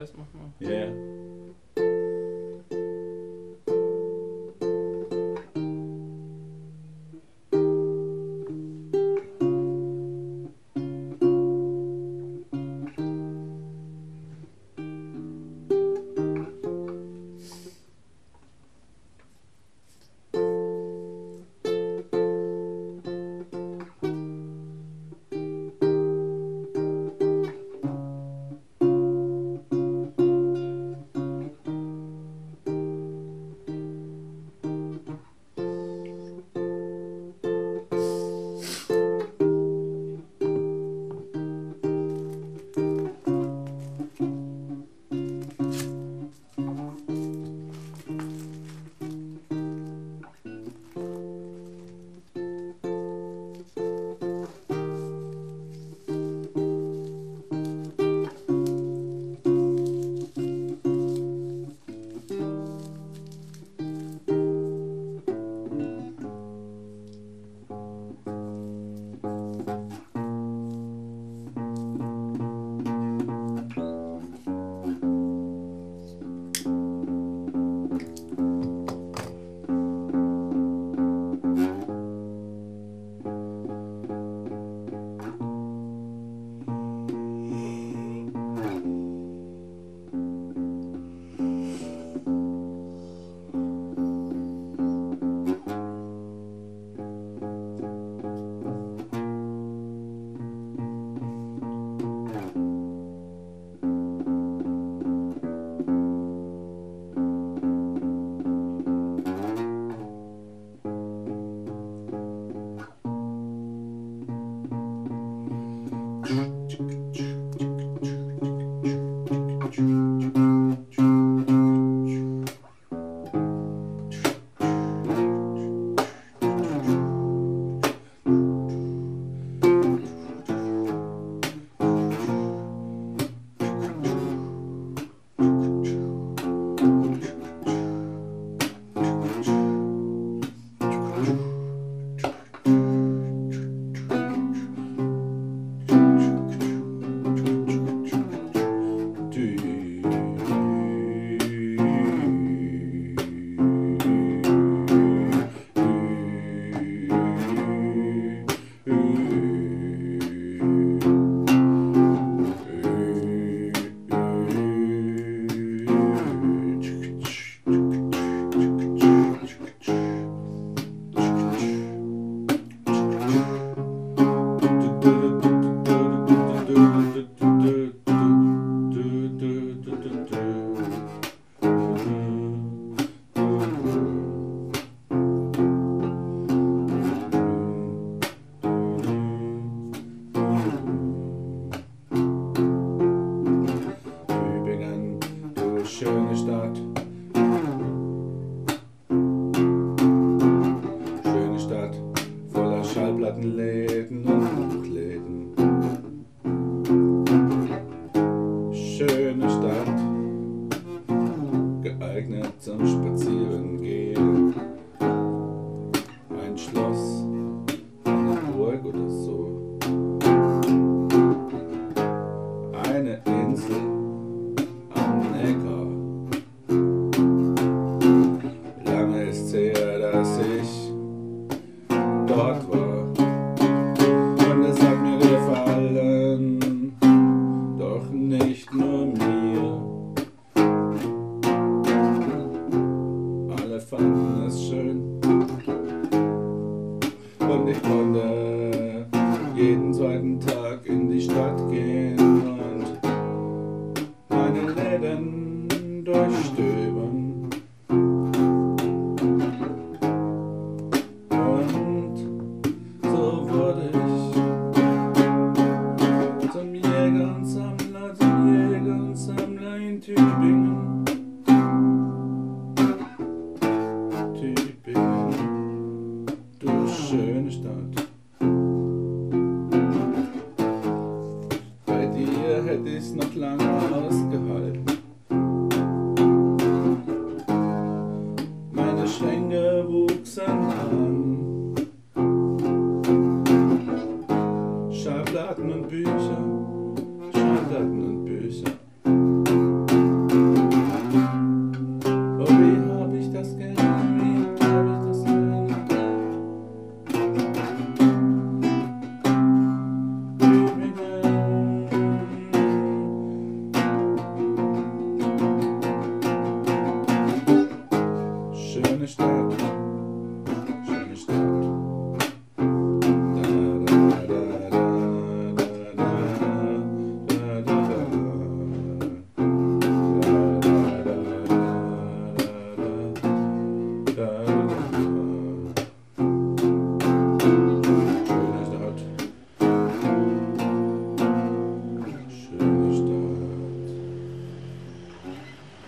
Das machen Ja, ja. Schöne Stadt. Schöne Stadt, voller Schallplattenläden und Buchläden. Schöne Stadt, geeignet zum Spazierengehen. Ein Schloss, doch nicht nur mir. Alle fanden es schön. Und ich konnte jeden zweiten Tag in die Stadt gehen Tübingen. Du schöne Stadt. Bei dir hätte ich's noch lange ausgehalten. cascadas.